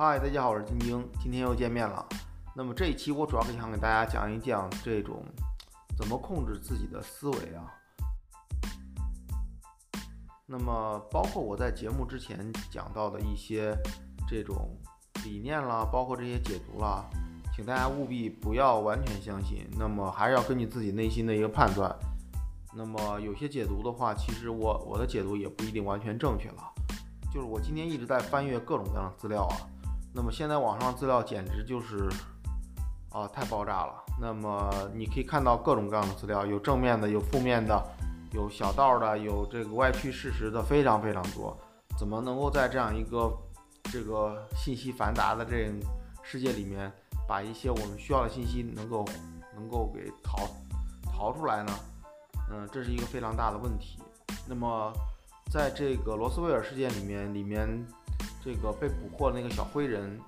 嗨，大家好，我是晶晶，今天又见面了。那么这一期我主要是想给大家讲一讲这种怎么控制自己的思维啊。那么包括我在节目之前讲到的一些这种理念啦，包括这些解读啦，请大家务必不要完全相信，那么还是要根据自己内心的一个判断。那么有些解读的话，其实我我的解读也不一定完全正确了。就是我今天一直在翻阅各种各样的资料啊，那么现在网上资料简直就是啊太爆炸了。那么你可以看到各种各样的资料，有正面的，有负面的，有小道的，有这个歪曲事实的，非常非常多。怎么能够在这样一个这个信息繁杂的这世界里面，把一些我们需要的信息能够能够给淘淘出来呢？嗯，这是一个非常大的问题。那么。在这个罗斯威尔事件里面，里面这个被捕获的那个小灰人，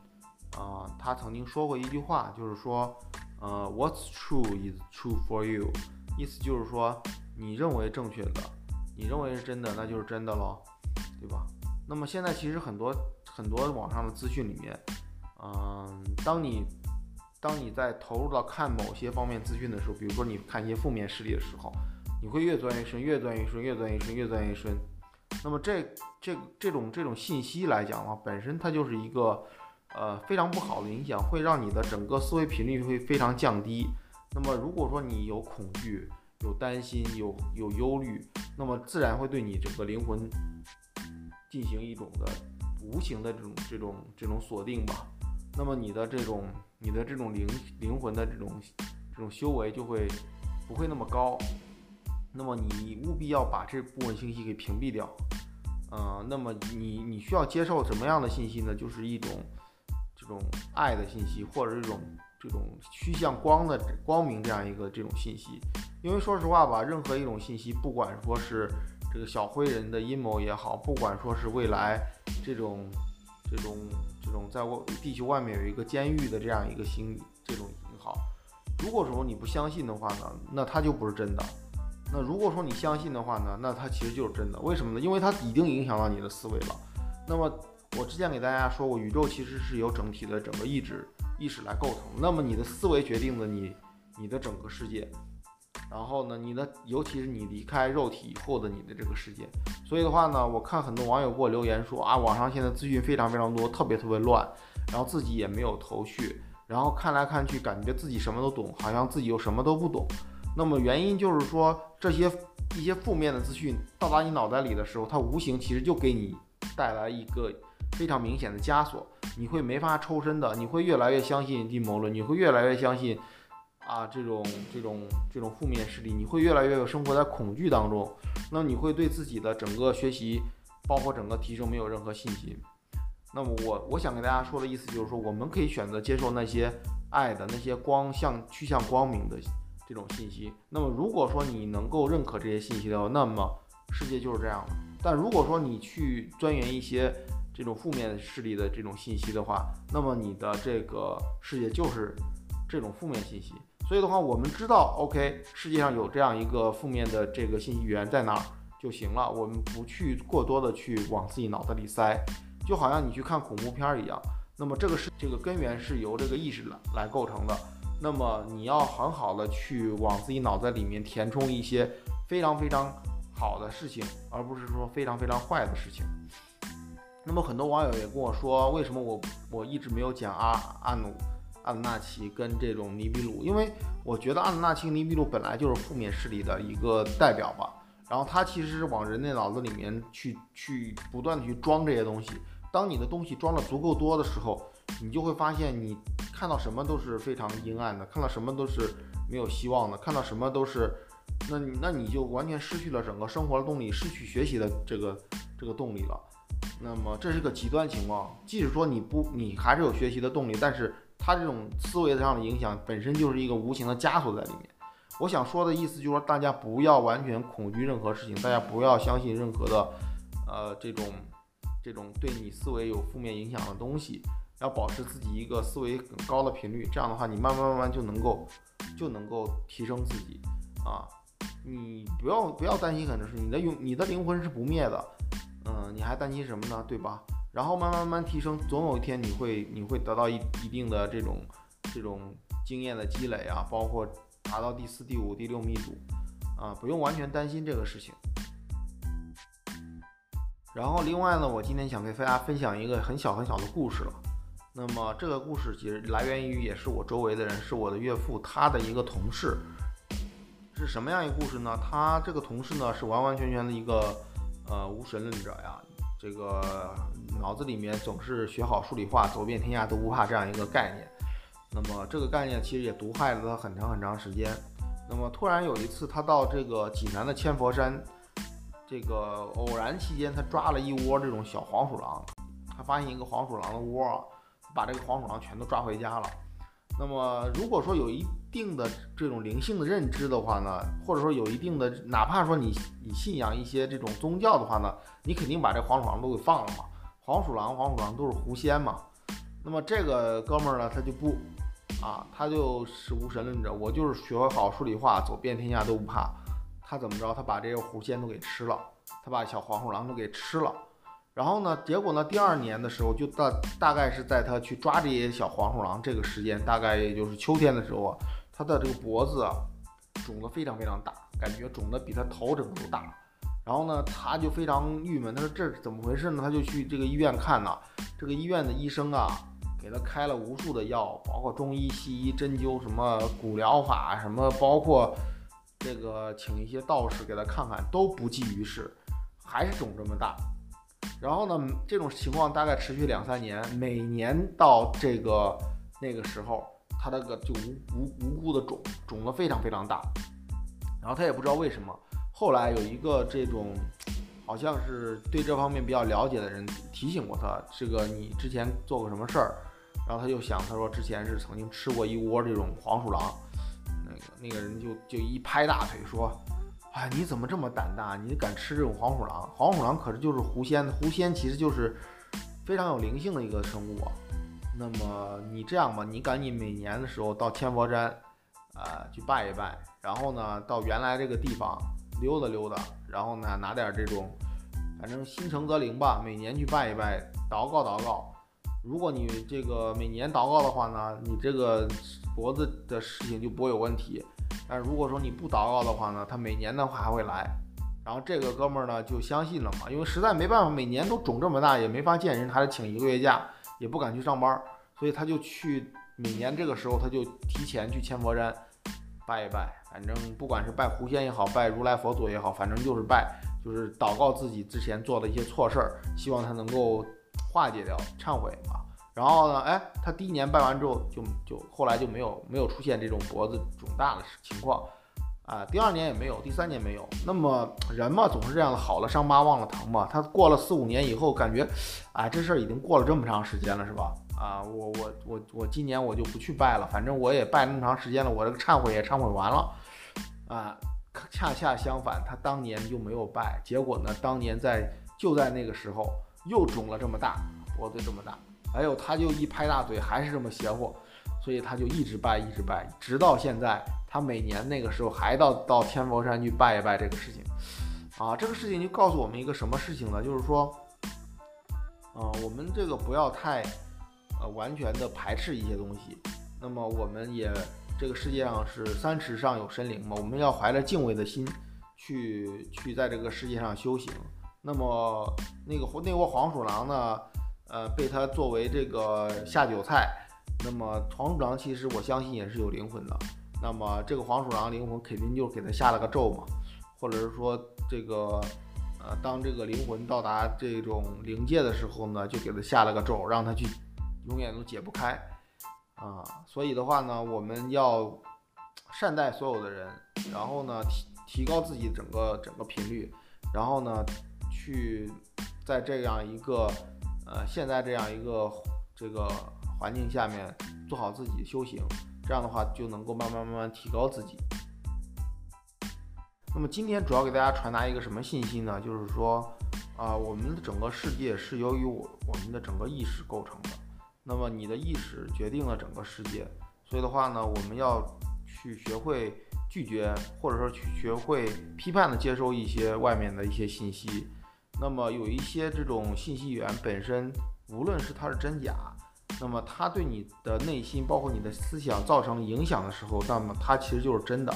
啊，他曾经说过一句话，就是说，呃，What's true is true for you，意思就是说，你认为正确的，你认为是真的，那就是真的喽，对吧？那么现在其实很多很多网上的资讯里面，嗯，当你当你在投入到看某些方面资讯的时候，比如说你看一些负面事例的时候，你会越钻越深，越钻越深，越钻越深，越钻越深。那么这这这种这种信息来讲的话，本身它就是一个呃非常不好的影响，会让你的整个思维频率会非常降低。那么如果说你有恐惧、有担心、有有忧虑，那么自然会对你整个灵魂进行一种的无形的这种这种这种锁定吧。那么你的这种你的这种灵灵魂的这种这种修为就会不会那么高。那么你务必要把这部分信息给屏蔽掉，呃，那么你你需要接受什么样的信息呢？就是一种这种爱的信息，或者这种这种趋向光的光明这样一个这种信息。因为说实话吧，任何一种信息，不管说是这个小灰人的阴谋也好，不管说是未来这种这种这种在外地球外面有一个监狱的这样一个心理这种也好，如果说你不相信的话呢，那它就不是真的。那如果说你相信的话呢，那它其实就是真的。为什么呢？因为它已经影响到你的思维了。那么我之前给大家说过，宇宙其实是由整体的整个意志意识来构成。那么你的思维决定了你你的整个世界。然后呢，你的尤其是你离开肉体以后的你的这个世界。所以的话呢，我看很多网友给我留言说啊，网上现在资讯非常非常多，特别特别乱，然后自己也没有头绪，然后看来看去感觉自己什么都懂，好像自己又什么都不懂。那么原因就是说，这些一些负面的资讯到达你脑袋里的时候，它无形其实就给你带来一个非常明显的枷锁，你会没法抽身的，你会越来越相信阴谋论，你会越来越相信啊这种这种这种负面势力，你会越来越有生活在恐惧当中，那你会对自己的整个学习，包括整个提升没有任何信心。那么我我想跟大家说的意思就是说，我们可以选择接受那些爱的那些光向趋向光明的。这种信息，那么如果说你能够认可这些信息的话，那么世界就是这样的。但如果说你去钻研一些这种负面势力的这种信息的话，那么你的这个世界就是这种负面信息。所以的话，我们知道，OK，世界上有这样一个负面的这个信息源在哪儿就行了，我们不去过多的去往自己脑子里塞，就好像你去看恐怖片一样。那么这个是这个根源是由这个意识来来构成的。那么你要很好的去往自己脑袋里面填充一些非常非常好的事情，而不是说非常非常坏的事情。那么很多网友也跟我说，为什么我我一直没有讲阿阿努阿努纳奇跟这种尼比鲁？因为我觉得阿努纳奇、尼比鲁本来就是负面势力的一个代表吧。然后他其实是往人类脑子里面去去不断的去装这些东西。当你的东西装的足够多的时候，你就会发现你。看到什么都是非常阴暗的，看到什么都是没有希望的，看到什么都是，那你那你就完全失去了整个生活的动力，失去学习的这个这个动力了。那么这是个极端情况，即使说你不，你还是有学习的动力，但是它这种思维上的影响本身就是一个无形的枷锁在里面。我想说的意思就是说，大家不要完全恐惧任何事情，大家不要相信任何的，呃，这种这种对你思维有负面影响的东西。要保持自己一个思维很高的频率，这样的话，你慢慢慢慢就能够就能够提升自己啊！你不要不要担心很多事情，你的永你的灵魂是不灭的，嗯，你还担心什么呢？对吧？然后慢慢慢慢提升，总有一天你会你会得到一一定的这种这种经验的积累啊，包括达到第四、第五、第六密度啊，不用完全担心这个事情。然后另外呢，我今天想给大家分享一个很小很小的故事了。那么这个故事其实来源于也是我周围的人，是我的岳父他的一个同事。是什么样一个故事呢？他这个同事呢是完完全全的一个呃无神论者呀，这个脑子里面总是学好数理化，走遍天下都不怕这样一个概念。那么这个概念其实也毒害了他很长很长时间。那么突然有一次，他到这个济南的千佛山。这个偶然期间，他抓了一窝这种小黄鼠狼，他发现一个黄鼠狼的窝，把这个黄鼠狼全都抓回家了。那么，如果说有一定的这种灵性的认知的话呢，或者说有一定的，哪怕说你你信仰一些这种宗教的话呢，你肯定把这黄鼠狼都给放了嘛。黄鼠狼、黄鼠狼都是狐仙嘛。那么这个哥们儿呢，他就不啊，他就是无神论者，我就是学好数理化，走遍天下都不怕。他怎么着？他把这些狐仙都给吃了，他把小黄鼠狼都给吃了。然后呢，结果呢，第二年的时候，就大大概是在他去抓这些小黄鼠狼这个时间，大概也就是秋天的时候啊，他的这个脖子啊肿得非常非常大，感觉肿得比他头整个都大。然后呢，他就非常郁闷，他说这是怎么回事呢？他就去这个医院看呢，这个医院的医生啊，给他开了无数的药，包括中医、西医、针灸，什么骨疗法，什么包括。这个请一些道士给他看看都不济于事，还是肿这么大。然后呢，这种情况大概持续两三年，每年到这个那个时候，他那个就无无无辜的肿，肿得非常非常大。然后他也不知道为什么。后来有一个这种好像是对这方面比较了解的人提醒过他，这个你之前做过什么事儿？然后他就想，他说之前是曾经吃过一窝这种黄鼠狼。那个那个人就就一拍大腿说：“哎，你怎么这么胆大？你敢吃这种黄鼠狼？黄鼠狼可是就是狐仙，狐仙其实就是非常有灵性的一个生物。那么你这样吧，你赶紧每年的时候到千佛山，啊，去拜一拜，然后呢，到原来这个地方溜达溜达，然后呢，拿点这种，反正心诚则灵吧，每年去拜一拜，祷告祷告。如果你这个每年祷告的话呢，你这个。”脖子的事情就不会有问题，但如果说你不祷告的话呢，他每年的话还会来。然后这个哥们儿呢就相信了嘛，因为实在没办法，每年都肿这么大也没法见人，还得请一个月假，也不敢去上班，所以他就去每年这个时候他就提前去千佛山拜一拜，反正不管是拜狐仙也好，拜如来佛祖也好，反正就是拜，就是祷告自己之前做的一些错事儿，希望他能够化解掉，忏悔嘛。然后呢？哎，他第一年拜完之后，就就后来就没有没有出现这种脖子肿大的情况，啊，第二年也没有，第三年没有。那么人嘛，总是这样的，好了伤疤忘了疼嘛。他过了四五年以后，感觉，哎，这事儿已经过了这么长时间了，是吧？啊，我我我我今年我就不去拜了，反正我也拜那么长时间了，我这个忏悔也忏悔完了，啊，恰恰相反，他当年就没有拜，结果呢，当年在就在那个时候又肿了这么大，脖子这么大。还有，他就一拍大腿，还是这么邪乎，所以他就一直拜，一直拜，直到现在。他每年那个时候还到到天佛山去拜一拜这个事情，啊，这个事情就告诉我们一个什么事情呢？就是说，啊，我们这个不要太，呃，完全的排斥一些东西。那么我们也，这个世界上是三尺上有神灵嘛，我们要怀着敬畏的心去去在这个世界上修行。那么那个那窝黄鼠狼呢？呃，被他作为这个下酒菜，那么黄鼠狼其实我相信也是有灵魂的。那么这个黄鼠狼灵魂肯定就给他下了个咒嘛，或者是说这个，呃，当这个灵魂到达这种灵界的时候呢，就给他下了个咒，让他去永远都解不开啊。所以的话呢，我们要善待所有的人，然后呢提提高自己整个整个频率，然后呢去在这样一个。呃，现在这样一个这个环境下面，做好自己修行，这样的话就能够慢慢慢慢提高自己。那么今天主要给大家传达一个什么信息呢？就是说，啊，我们的整个世界是由于我我们的整个意识构成的。那么你的意识决定了整个世界，所以的话呢，我们要去学会拒绝，或者说去学会批判的接收一些外面的一些信息。那么有一些这种信息源本身，无论是它是真假，那么它对你的内心，包括你的思想造成影响的时候，那么它其实就是真的。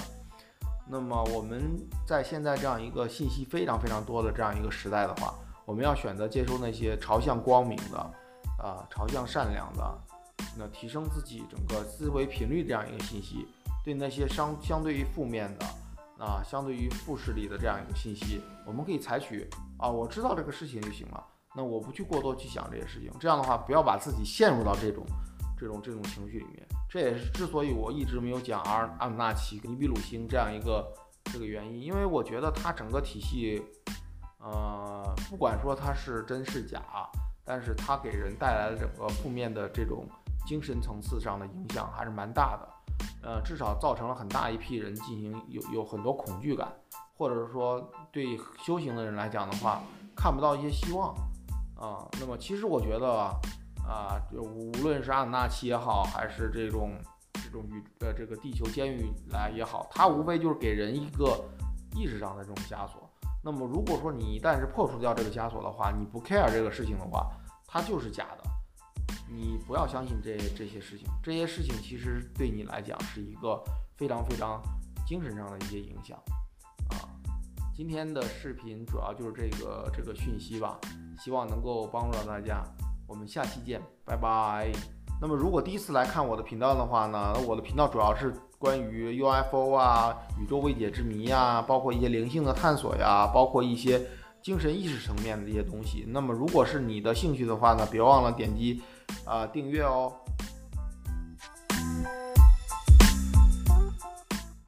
那么我们在现在这样一个信息非常非常多的这样一个时代的话，我们要选择接收那些朝向光明的，啊，朝向善良的，那提升自己整个思维频率这样一个信息。对那些相相对于负面的，啊，相对于负势力的这样一个信息，我们可以采取啊，我知道这个事情就行了，那我不去过多去想这些事情，这样的话不要把自己陷入到这种这种这种情绪里面。这也是之所以我一直没有讲阿阿努纳奇、尼比鲁星这样一个这个原因，因为我觉得它整个体系，呃，不管说它是真是假，但是它给人带来的整个负面的这种精神层次上的影响还是蛮大的。呃，至少造成了很大一批人进行有有很多恐惧感，或者是说对修行的人来讲的话，看不到一些希望啊。那么其实我觉得啊，就无论是阿努纳奇也好，还是这种这种宇呃这个地球监狱来也好，它无非就是给人一个意识上的这种枷锁。那么如果说你一旦是破除掉这个枷锁的话，你不 care 这个事情的话，它就是假的。你不要相信这这些事情，这些事情其实对你来讲是一个非常非常精神上的一些影响啊。今天的视频主要就是这个这个讯息吧，希望能够帮助到大家。我们下期见，拜拜。那么如果第一次来看我的频道的话呢，我的频道主要是关于 UFO 啊、宇宙未解之谜呀，包括一些灵性的探索呀，包括一些精神意识层面的一些东西。那么如果是你的兴趣的话呢，别忘了点击。啊，订阅哦。